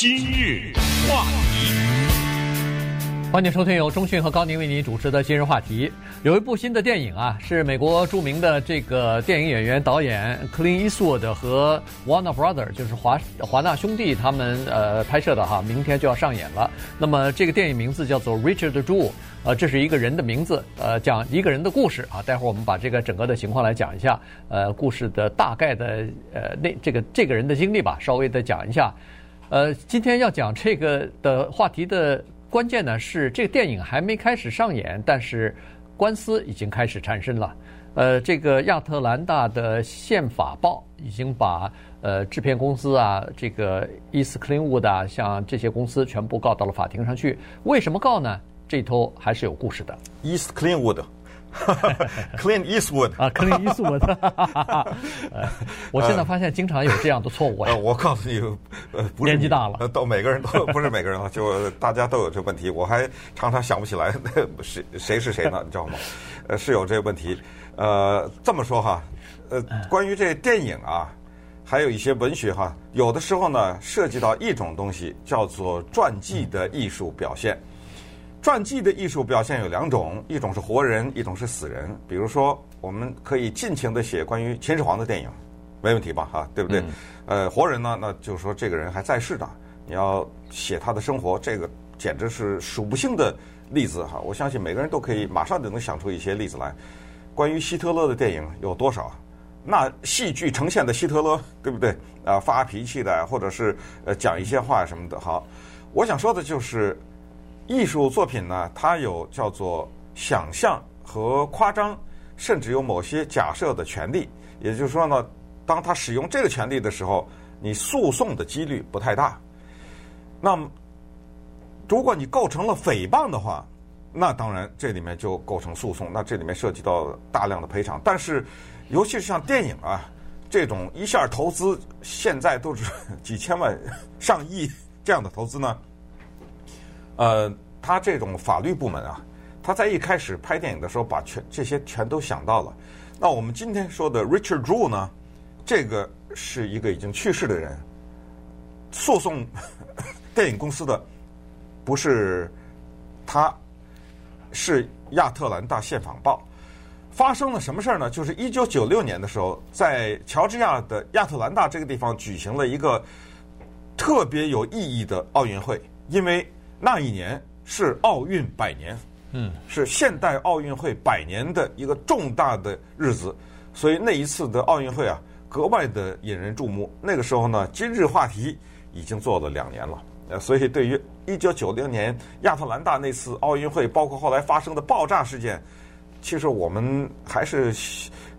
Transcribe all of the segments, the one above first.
今日话题，欢迎收听由钟讯和高宁为您主持的今日话题。有一部新的电影啊，是美国著名的这个电影演员导演 Clint Eastwood 和 Warner Brother，就是华华纳兄弟他们呃拍摄的哈，明天就要上演了。那么这个电影名字叫做 Richard Jew。呃，这是一个人的名字，呃，讲一个人的故事啊。待会儿我们把这个整个的情况来讲一下，呃，故事的大概的呃那这个这个人的经历吧，稍微的讲一下。呃，今天要讲这个的话题的关键呢，是这个电影还没开始上演，但是官司已经开始缠身了。呃，这个亚特兰大的宪法报已经把呃制片公司啊，这个 East Cleanwood 啊，像这些公司全部告到了法庭上去。为什么告呢？这头还是有故事的。East Cleanwood，Clint Eastwood 啊，Clint Eastwood。我现在发现经常有这样的错误。呃，我告诉你，呃，不是年纪大了，都每个人都不是每个人了，就大家都有这问题。我还常常想不起来谁谁是谁呢？你知道吗？呃，是有这个问题。呃，这么说哈，呃，关于这电影啊，还有一些文学哈，有的时候呢，涉及到一种东西，叫做传记的艺术表现。传记的艺术表现有两种，一种是活人，一种是死人。比如说，我们可以尽情的写关于秦始皇的电影，没问题吧？哈，对不对？嗯、呃，活人呢，那就是说这个人还在世的，你要写他的生活，这个简直是数不清的例子哈。我相信每个人都可以马上就能想出一些例子来。关于希特勒的电影有多少？那戏剧呈现的希特勒，对不对？啊，发脾气的，或者是呃讲一些话什么的。好，我想说的就是。艺术作品呢，它有叫做想象和夸张，甚至有某些假设的权利。也就是说呢，当他使用这个权利的时候，你诉讼的几率不太大。那么，如果你构成了诽谤的话，那当然这里面就构成诉讼。那这里面涉及到大量的赔偿。但是，尤其是像电影啊这种一下投资，现在都是 几千万、上亿这样的投资呢。呃，他这种法律部门啊，他在一开始拍电影的时候，把全这些全都想到了。那我们今天说的 Richard Jewell 呢，这个是一个已经去世的人，诉讼 电影公司的不是他，是亚特兰大宪法报。发生了什么事儿呢？就是一九九六年的时候，在乔治亚的亚特兰大这个地方举行了一个特别有意义的奥运会，因为。那一年是奥运百年，嗯，是现代奥运会百年的一个重大的日子，所以那一次的奥运会啊，格外的引人注目。那个时候呢，今日话题已经做了两年了，呃，所以对于一九九零年亚特兰大那次奥运会，包括后来发生的爆炸事件，其实我们还是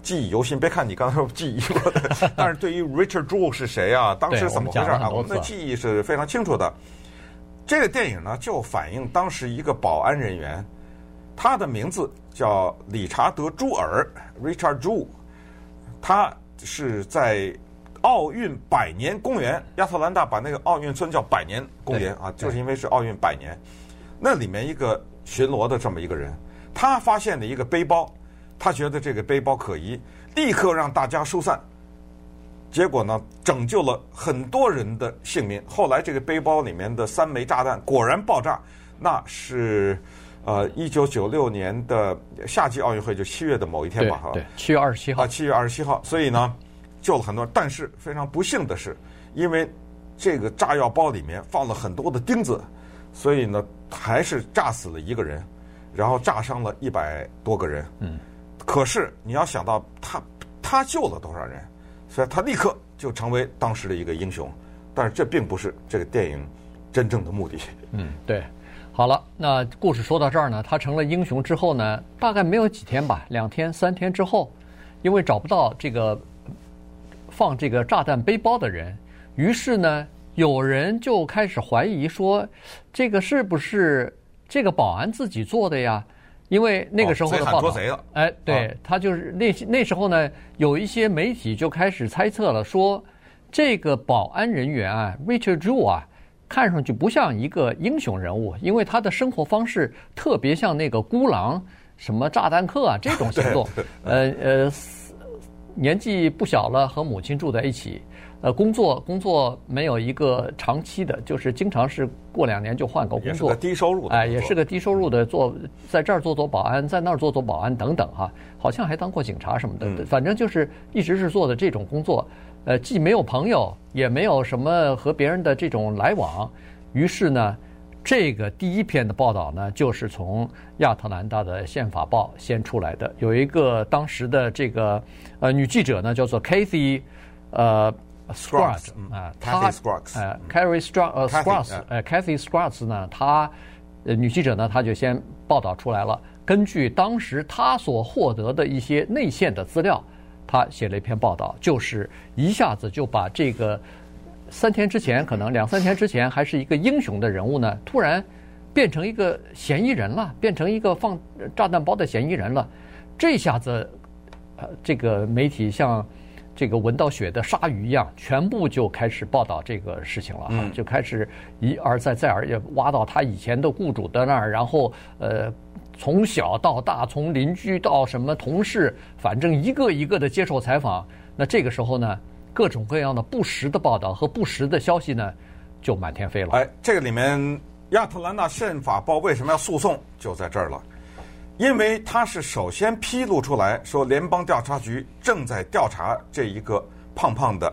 记忆犹新。别看你刚才说记忆过的，但是对于 Richard Jewell 是谁啊？当时怎么回事啊？我们的记忆是非常清楚的。这个电影呢，就反映当时一个保安人员，他的名字叫理查德·朱尔 （Richard Jewell），他是在奥运百年公园，亚特兰大把那个奥运村叫百年公园啊，就是因为是奥运百年。那里面一个巡逻的这么一个人，他发现了一个背包，他觉得这个背包可疑，立刻让大家疏散。结果呢，拯救了很多人的性命。后来这个背包里面的三枚炸弹果然爆炸，那是呃一九九六年的夏季奥运会，就七月的某一天吧，哈，对，七月二十七号，啊，七月二十七号。所以呢，救了很多人。但是非常不幸的是，因为这个炸药包里面放了很多的钉子，所以呢，还是炸死了一个人，然后炸伤了一百多个人。嗯，可是你要想到他他救了多少人？所以他立刻就成为当时的一个英雄，但是这并不是这个电影真正的目的。嗯，对。好了，那故事说到这儿呢，他成了英雄之后呢，大概没有几天吧，两天三天之后，因为找不到这个放这个炸弹背包的人，于是呢，有人就开始怀疑说，这个是不是这个保安自己做的呀？因为那个时候的报道，哎，对，他就是那那时候呢，有一些媒体就开始猜测了，说这个保安人员啊，Richard Jewell 啊，看上去不像一个英雄人物，因为他的生活方式特别像那个孤狼，什么炸弹客啊这种行动，呃呃，年纪不小了，和母亲住在一起，呃，工作工作没有一个长期的，就是经常是过两年就换个工作，低收入的，哎，也是个低收入的，做在这儿做做保安，在那儿做做保安等等哈，好像还当过警察什么的，嗯、反正就是一直是做的这种工作，呃，既没有朋友，也没有什么和别人的这种来往，于是呢，这个第一篇的报道呢，就是从亚特兰大的宪法报先出来的，有一个当时的这个呃女记者呢，叫做 Kathy，呃。Scruggs 啊，他呃，Carrie Scruggs 呃，Scruggs 呃，Kathy Scruggs 呢，她呃女记者呢，她就先报道出来了。根据当时她所获得的一些内线的资料，她写了一篇报道，就是一下子就把这个三天之前可能两三天之前还是一个英雄的人物呢，突然变成一个嫌疑人了，变成一个放炸弹包的嫌疑人了。这下子呃，这个媒体像。这个闻到血的鲨鱼一样，全部就开始报道这个事情了，嗯、就开始一而再再而也挖到他以前的雇主的那儿，然后呃，从小到大，从邻居到什么同事，反正一个一个的接受采访。那这个时候呢，各种各样的不实的报道和不实的消息呢，就满天飞了。哎，这个里面亚特兰大宪法报为什么要诉讼，就在这儿了。因为他是首先披露出来说，联邦调查局正在调查这一个胖胖的、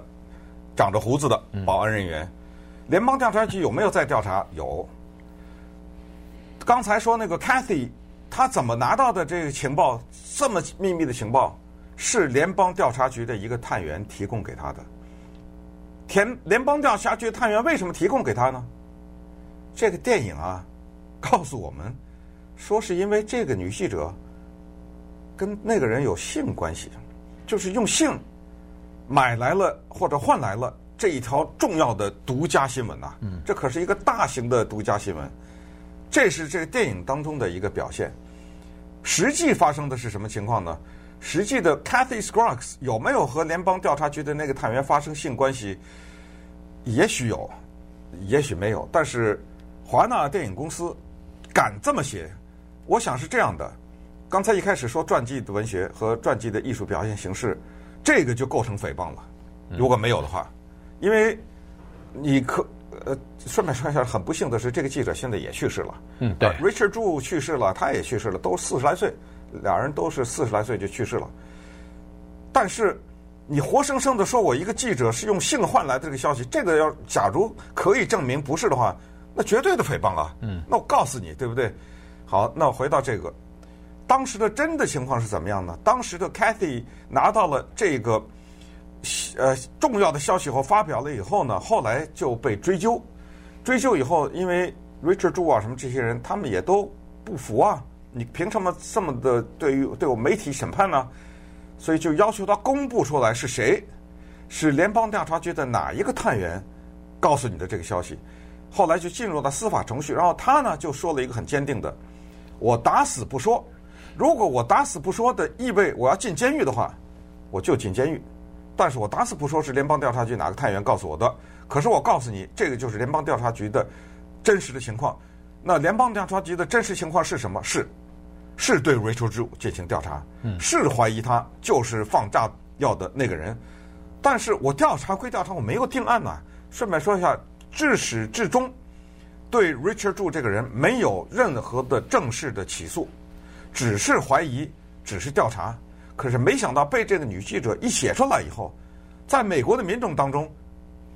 长着胡子的保安人员。联邦调查局有没有在调查？有。刚才说那个 Kathy，他怎么拿到的这个情报？这么秘密的情报，是联邦调查局的一个探员提供给他的。田联邦调查局探员为什么提供给他呢？这个电影啊，告诉我们。说是因为这个女记者跟那个人有性关系，就是用性买来了或者换来了这一条重要的独家新闻呐。嗯，这可是一个大型的独家新闻，这是这个电影当中的一个表现。实际发生的是什么情况呢？实际的 Kathy Scruggs 有没有和联邦调查局的那个探员发生性关系？也许有，也许没有。但是华纳电影公司敢这么写。我想是这样的，刚才一开始说传记的文学和传记的艺术表现形式，这个就构成诽谤了。如果没有的话，因为你可呃顺便说一下，很不幸的是，这个记者现在也去世了。嗯，对，Richard Drew 去世了，他也去世了，都四十来岁，俩人都是四十来岁就去世了。但是你活生生的说我一个记者是用性换来的这个消息，这个要假如可以证明不是的话，那绝对的诽谤啊。嗯，那我告诉你，对不对？好，那回到这个，当时的真的情况是怎么样呢？当时的 Kathy 拿到了这个呃重要的消息后发表了以后呢，后来就被追究，追究以后，因为 Richard Drew 啊什么这些人，他们也都不服啊，你凭什么这么的对于对我媒体审判呢？所以就要求他公布出来是谁，是联邦调查局的哪一个探员告诉你的这个消息，后来就进入了司法程序，然后他呢就说了一个很坚定的。我打死不说，如果我打死不说的意味我要进监狱的话，我就进监狱。但是我打死不说是联邦调查局哪个探员告诉我的。可是我告诉你，这个就是联邦调查局的真实的情况。那联邦调查局的真实情况是什么？是，是对 Rachel Drew 进行调查，是怀疑他就是放炸药的那个人。但是我调查归调查，我没有定案呐。顺便说一下，至始至终。对 Richard Drew 这个人没有任何的正式的起诉，只是怀疑，只是调查。可是没想到被这个女记者一写出来以后，在美国的民众当中，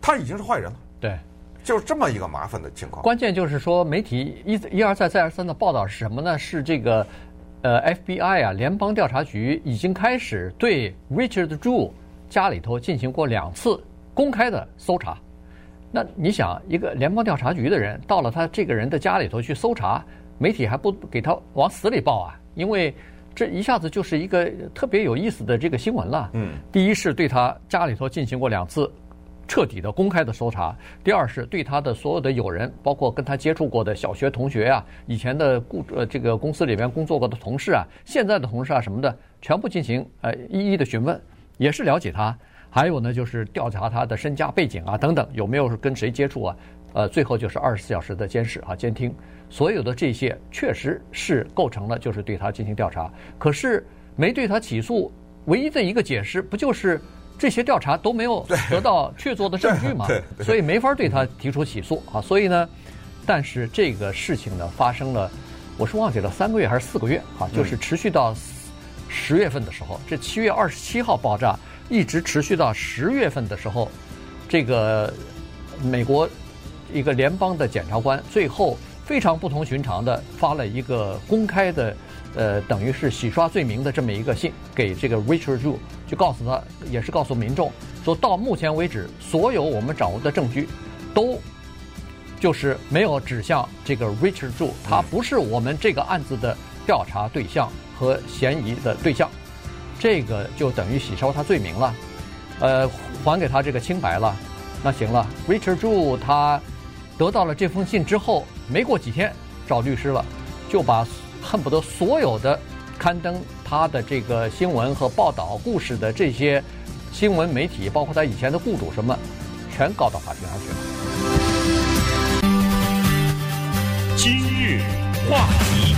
他已经是坏人了。对，就是这么一个麻烦的情况。关键就是说，媒体一一而再再而三的报道是什么呢？是这个呃 FBI 啊，联邦调查局已经开始对 Richard Drew 家里头进行过两次公开的搜查。那你想，一个联邦调查局的人到了他这个人的家里头去搜查，媒体还不给他往死里报啊？因为这一下子就是一个特别有意思的这个新闻了。嗯，第一是对他家里头进行过两次彻底的公开的搜查，第二是对他的所有的友人，包括跟他接触过的小学同学啊，以前的雇呃这个公司里面工作过的同事啊，现在的同事啊什么的，全部进行呃一一的询问，也是了解他。还有呢，就是调查他的身家背景啊，等等，有没有跟谁接触啊？呃，最后就是二十四小时的监视啊，监听，所有的这些确实是构成了，就是对他进行调查。可是没对他起诉，唯一的一个解释不就是这些调查都没有得到确凿的证据嘛，所以没法对他提出起诉啊。所以呢，但是这个事情呢发生了，我是忘记了三个月还是四个月啊，就是持续到十月份的时候，这七月二十七号爆炸，一直持续到十月份的时候，这个美国一个联邦的检察官最后非常不同寻常的发了一个公开的。呃，等于是洗刷罪名的这么一个信给这个 Richard Zhu，就告诉他，也是告诉民众，说到目前为止，所有我们掌握的证据，都就是没有指向这个 Richard Zhu，他不是我们这个案子的调查对象和嫌疑的对象，这个就等于洗刷他罪名了，呃，还给他这个清白了。那行了，Richard Zhu 他得到了这封信之后，没过几天找律师了，就把。恨不得所有的刊登他的这个新闻和报道故事的这些新闻媒体，包括他以前的雇主什么，全告到法庭上去了。今日话题，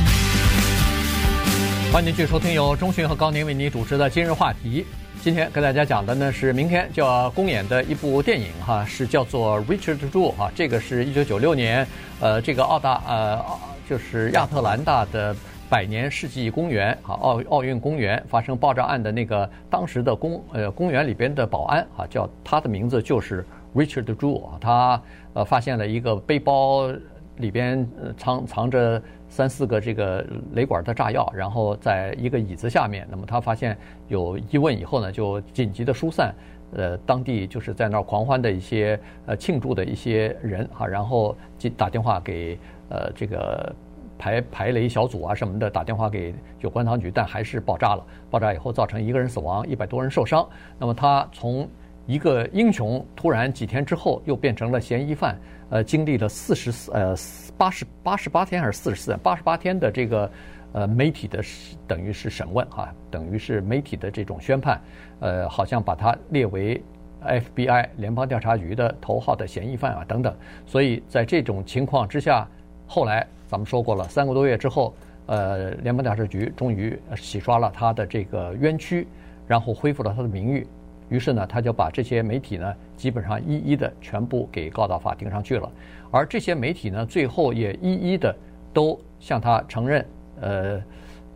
欢迎继续收听由钟迅和高宁为您主持的《今日话题》。今天跟大家讲的呢是明天就要公演的一部电影哈，是叫做《Richard Jew》哈，这个是一九九六年呃这个澳大呃。就是亚特兰大的百年世纪公园啊，奥奥运公园发生爆炸案的那个当时的公呃公园里边的保安啊，叫他的名字就是 Richard Jew 啊，他呃发现了一个背包里边藏藏着三四个这个雷管的炸药，然后在一个椅子下面。那么他发现有疑问以后呢，就紧急的疏散呃当地就是在那儿狂欢的一些呃庆祝的一些人哈，然后打电话给。呃，这个排排雷小组啊什么的打电话给有关当局，但还是爆炸了。爆炸以后造成一个人死亡，一百多人受伤。那么他从一个英雄，突然几天之后又变成了嫌疑犯。呃，经历了四十四呃八十八十八天还是四十四八十八天的这个呃媒体的等于是审问哈，等于是媒体的这种宣判。呃，好像把他列为 FBI 联邦调查局的头号的嫌疑犯啊等等。所以在这种情况之下。后来咱们说过了，三个多月之后，呃，联邦调查局终于洗刷了他的这个冤屈，然后恢复了他的名誉。于是呢，他就把这些媒体呢，基本上一一的全部给告到法庭上去了。而这些媒体呢，最后也一一的都向他承认，呃，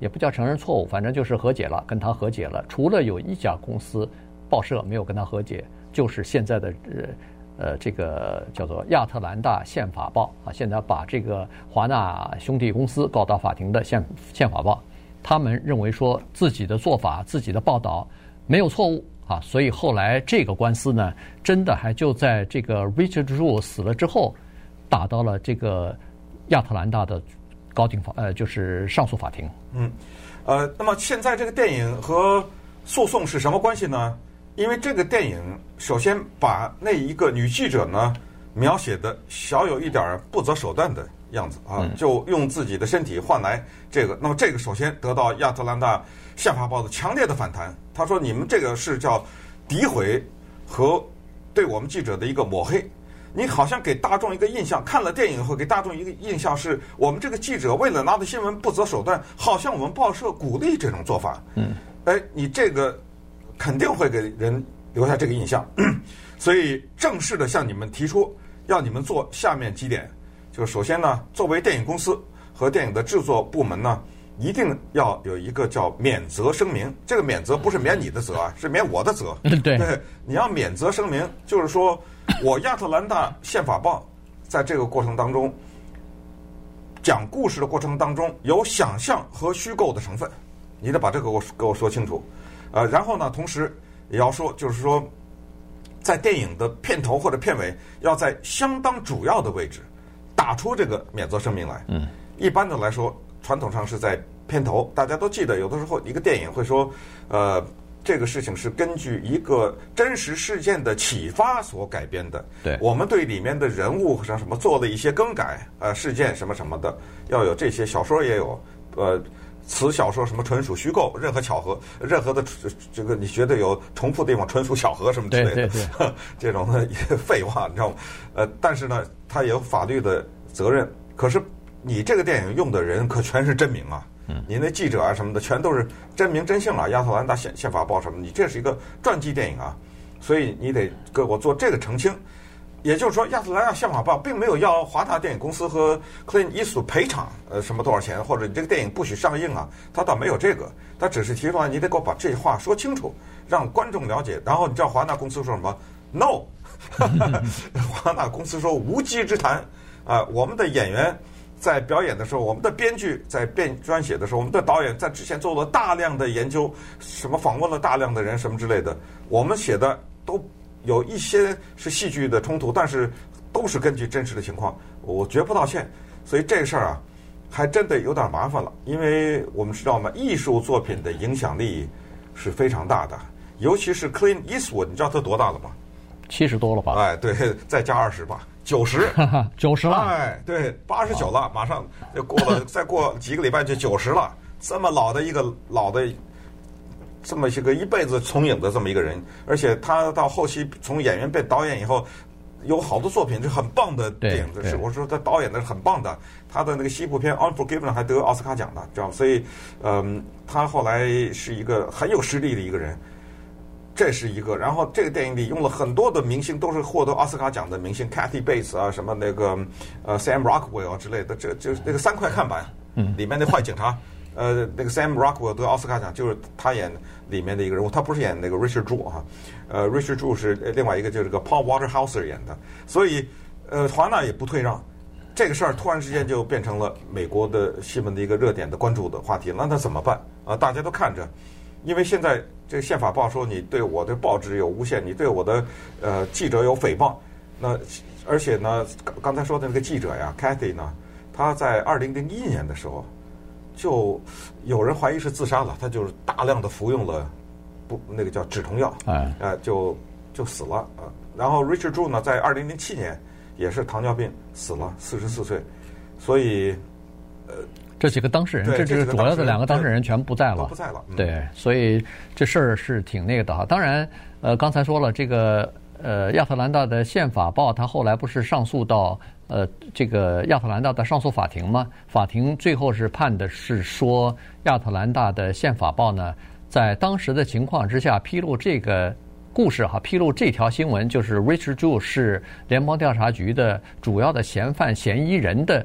也不叫承认错误，反正就是和解了，跟他和解了。除了有一家公司报社没有跟他和解，就是现在的呃。呃，这个叫做亚特兰大宪法报啊，现在把这个华纳兄弟公司告到法庭的宪宪法报，他们认为说自己的做法、自己的报道没有错误啊，所以后来这个官司呢，真的还就在这个 Richard Jewell 死了之后，打到了这个亚特兰大的高庭法，呃，就是上诉法庭。嗯，呃，那么现在这个电影和诉讼是什么关系呢？因为这个电影首先把那一个女记者呢描写的小有一点不择手段的样子啊，就用自己的身体换来这个。那么这个首先得到亚特兰大宪法报的强烈的反弹。他说：“你们这个是叫诋毁和对我们记者的一个抹黑。你好像给大众一个印象，看了电影后给大众一个印象是我们这个记者为了拿到新闻不择手段，好像我们报社鼓励这种做法。嗯，哎，你这个。”肯定会给人留下这个印象，所以正式的向你们提出，要你们做下面几点，就是首先呢，作为电影公司和电影的制作部门呢，一定要有一个叫免责声明。这个免责不是免你的责啊，是免我的责。对，对，你要免责声明，就是说 我亚特兰大宪法报在这个过程当中讲故事的过程当中有想象和虚构的成分，你得把这个给我给我说清楚。呃，然后呢，同时也要说，就是说，在电影的片头或者片尾，要在相当主要的位置打出这个免责声明来。嗯，一般的来说，传统上是在片头。大家都记得，有的时候一个电影会说，呃，这个事情是根据一个真实事件的启发所改编的。对，我们对里面的人物像什么做了一些更改，呃，事件什么什么的，要有这些。小说也有，呃。此小说什么纯属虚构，任何巧合，任何的这个你觉得有重复的地方，纯属巧合什么之类的，对对对 这种的废话，你知道吗？呃，但是呢，它也有法律的责任。可是你这个电影用的人可全是真名啊，嗯，你那记者啊什么的全都是真名真姓啊，亚特兰大宪宪法报什么，你这是一个传记电影啊。所以你得给我做这个澄清。也就是说，亚特兰大宪法报并没有要华纳电影公司和克林伊斯特赔偿呃什么多少钱，或者你这个电影不许上映啊，他倒没有这个，他只是提出来你得给我把这话说清楚，让观众了解。然后你知道华纳公司说什么？No，华纳公司说无稽之谈啊！我们的演员在表演的时候，我们的编剧在编撰写的时候，我们的导演在之前做了大量的研究，什么访问了大量的人什么之类的，我们写的都。有一些是戏剧的冲突，但是都是根据真实的情况，我绝不道歉。所以这事儿啊，还真的有点麻烦了。因为我们知道嘛，艺术作品的影响力是非常大的，尤其是 Clint Eastwood，你知道他多大了吗？七十多了吧？哎，对，再加二十吧，九十，九十了。哎，对，八十九了，马上就过了，再过几个礼拜就九十了。这么老的一个老的。这么一个一辈子从影的这么一个人，而且他到后期从演员变导演以后，有好多作品是很棒的电影。是我说他导演的是很棒的，他的那个西部片《Unforgiven》还得奥斯卡奖的，知道吗？所以，嗯，他后来是一个很有实力的一个人，这是一个。然后这个电影里用了很多的明星，都是获得奥斯卡奖的明星，Cathy Bates 啊，什么那个呃 Sam Rockwell 之类的，这就是那个三块看板，里面那坏警察。呃，那个 Sam Rockwell 得奥斯卡奖，就是他演里面的一个人物，他不是演那个 Richard Jewell 哈，呃，Richard Jewell 是另外一个，就是这个 Paul Waterhouse 演的，所以呃，华纳也不退让，这个事儿突然之间就变成了美国的新闻的一个热点的关注的话题，那他怎么办啊？大家都看着，因为现在这个宪法报说你对我的报纸有诬陷，你对我的呃记者有诽谤，那而且呢，刚才说的那个记者呀，Cathy 呢，他在二零零一年的时候。就有人怀疑是自杀了，他就是大量的服用了不那个叫止痛药，哎，呃，就就死了啊。然后 Richard Jewell 呢，在二零零七年也是糖尿病死了，四十四岁。所以，呃，这几个当事人，这是主要的两个当事人全不在了，不在了。对，所以这事儿是挺那个的哈。当然，呃，刚才说了这个。呃，亚特兰大的宪法报，他后来不是上诉到呃这个亚特兰大的上诉法庭吗？法庭最后是判的是说，亚特兰大的宪法报呢，在当时的情况之下披露这个故事哈，披露这条新闻，就是 Richard Jewell 是联邦调查局的主要的嫌犯嫌疑人的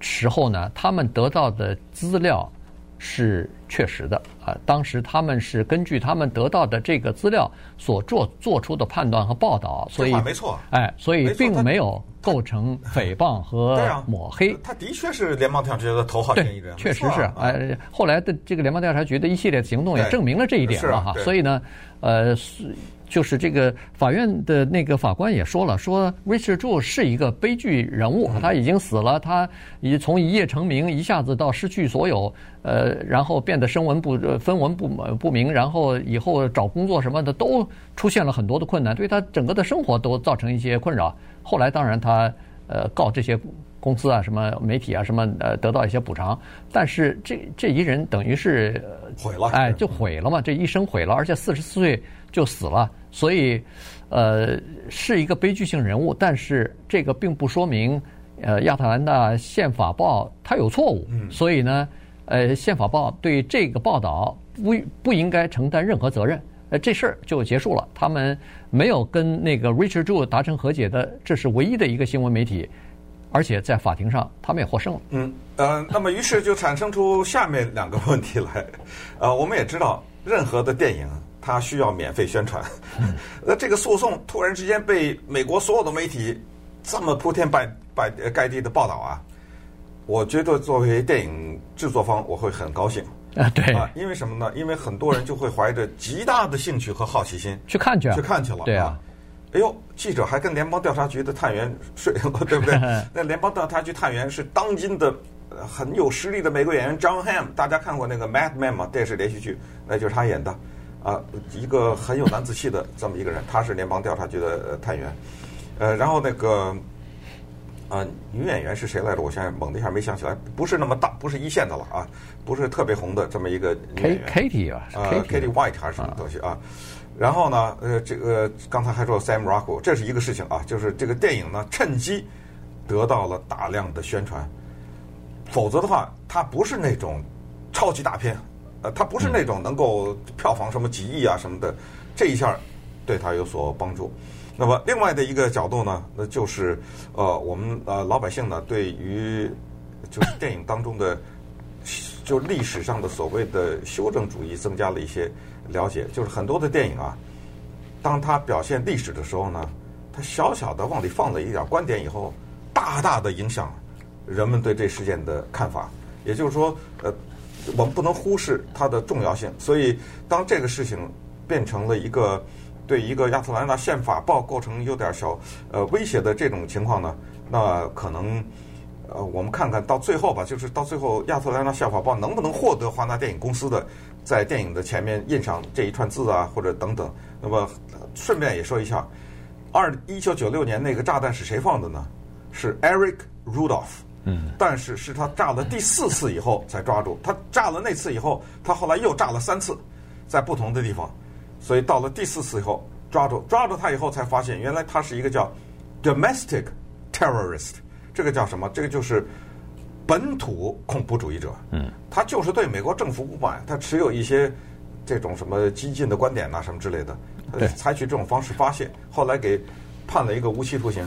时候呢，他们得到的资料是确实的啊，当时他们是根据他们得到的这个资料所做做出的判断和报道，所以没错，哎，所以并没有构成诽谤和 抹黑。他的确是联邦调查局的头号嫌疑人，确实是。哎，后来的这个联邦调查局的一系列行动也证明了这一点了哈。所以呢，呃。就是这个法院的那个法官也说了，说 Richard Jewell 是一个悲剧人物，他已经死了，他已从一夜成名，一下子到失去所有，呃，然后变得声闻不分文不不明，然后以后找工作什么的都出现了很多的困难，对他整个的生活都造成一些困扰。后来当然他呃告这些公司啊、什么媒体啊、什么呃得到一些补偿，但是这这一人等于是毁了，哎，就毁了嘛，这一生毁了，而且四十四岁就死了。所以，呃，是一个悲剧性人物，但是这个并不说明，呃，亚特兰大宪法报它有错误。嗯。所以呢，呃，宪法报对这个报道不不应该承担任何责任。呃，这事儿就结束了。他们没有跟那个 Richard Jewell 达成和解的，这是唯一的一个新闻媒体，而且在法庭上他们也获胜了。嗯。呃，那么于是就产生出下面两个问题来。呃，我们也知道，任何的电影。他需要免费宣传，那这个诉讼突然之间被美国所有的媒体这么铺天盖盖盖地的报道啊，我觉得作为电影制作方，我会很高兴啊，对啊，因为什么呢？因为很多人就会怀着极大的兴趣和好奇心去看去，去看去了，对啊，哎呦，记者还跟联邦调查局的探员睡了，对不对？那联邦调查局探员是当今的很有实力的美国演员 John Hamm，大家看过那个 Mad Men 吗？电视连续剧，那就是他演的。啊，一个很有男子气的这么一个人，他是联邦调查局的探员，呃，然后那个啊，女演员是谁来着？我现在猛的一下没想起来，不是那么大，不是一线的了啊，不是特别红的这么一个女演员。Katie 啊，呃，Katie White 还是什么东西啊？然后呢，呃，这个刚才还说 Sam Rockwell，这是一个事情啊，就是这个电影呢，趁机得到了大量的宣传，否则的话，它不是那种超级大片。呃，它不是那种能够票房什么几亿啊什么的，这一下对它有所帮助。那么另外的一个角度呢，那就是呃，我们呃老百姓呢，对于就是电影当中的就历史上的所谓的修正主义增加了一些了解。就是很多的电影啊，当他表现历史的时候呢，他小小的往里放了一点观点以后，大大的影响人们对这事件的看法。也就是说，呃，我们不能忽视它的重要性。所以，当这个事情变成了一个。对一个亚特兰大宪法报构成有点小呃威胁的这种情况呢，那可能呃我们看看到最后吧，就是到最后亚特兰大宪法报能不能获得华纳电影公司的在电影的前面印上这一串字啊，或者等等。那么顺便也说一下，二一九九六年那个炸弹是谁放的呢？是 Eric Rudolph。嗯。但是是他炸了第四次以后才抓住。他炸了那次以后，他后来又炸了三次，在不同的地方。所以到了第四次以后，抓住抓住他以后，才发现原来他是一个叫 domestic terrorist，这个叫什么？这个就是本土恐怖主义者。嗯，他就是对美国政府不满，他持有一些这种什么激进的观点呐，什么之类的，对，采取这种方式发泄，后来给判了一个无期徒刑。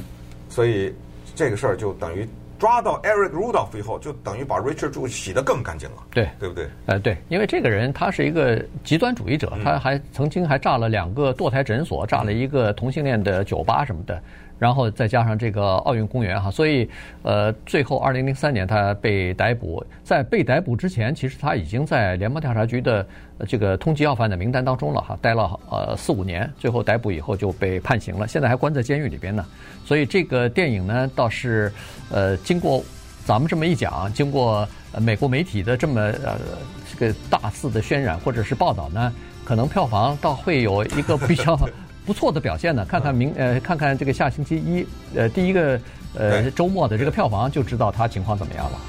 所以这个事儿就等于。抓到 Eric Rudolph 以后，就等于把 Richard 柱洗得更干净了。对，对不对？呃，对，因为这个人他是一个极端主义者，他还曾经还炸了两个堕胎诊所，炸了一个同性恋的酒吧什么的。然后再加上这个奥运公园哈，所以呃，最后二零零三年他被逮捕，在被逮捕之前，其实他已经在联邦调查局的这个通缉要犯的名单当中了哈，待了呃四五年，最后逮捕以后就被判刑了，现在还关在监狱里边呢。所以这个电影呢，倒是呃经过咱们这么一讲，经过美国媒体的这么呃这个大肆的渲染或者是报道呢，可能票房倒会有一个比较。不错的表现呢，看看明呃，看看这个下星期一呃第一个呃周末的这个票房，就知道它情况怎么样了。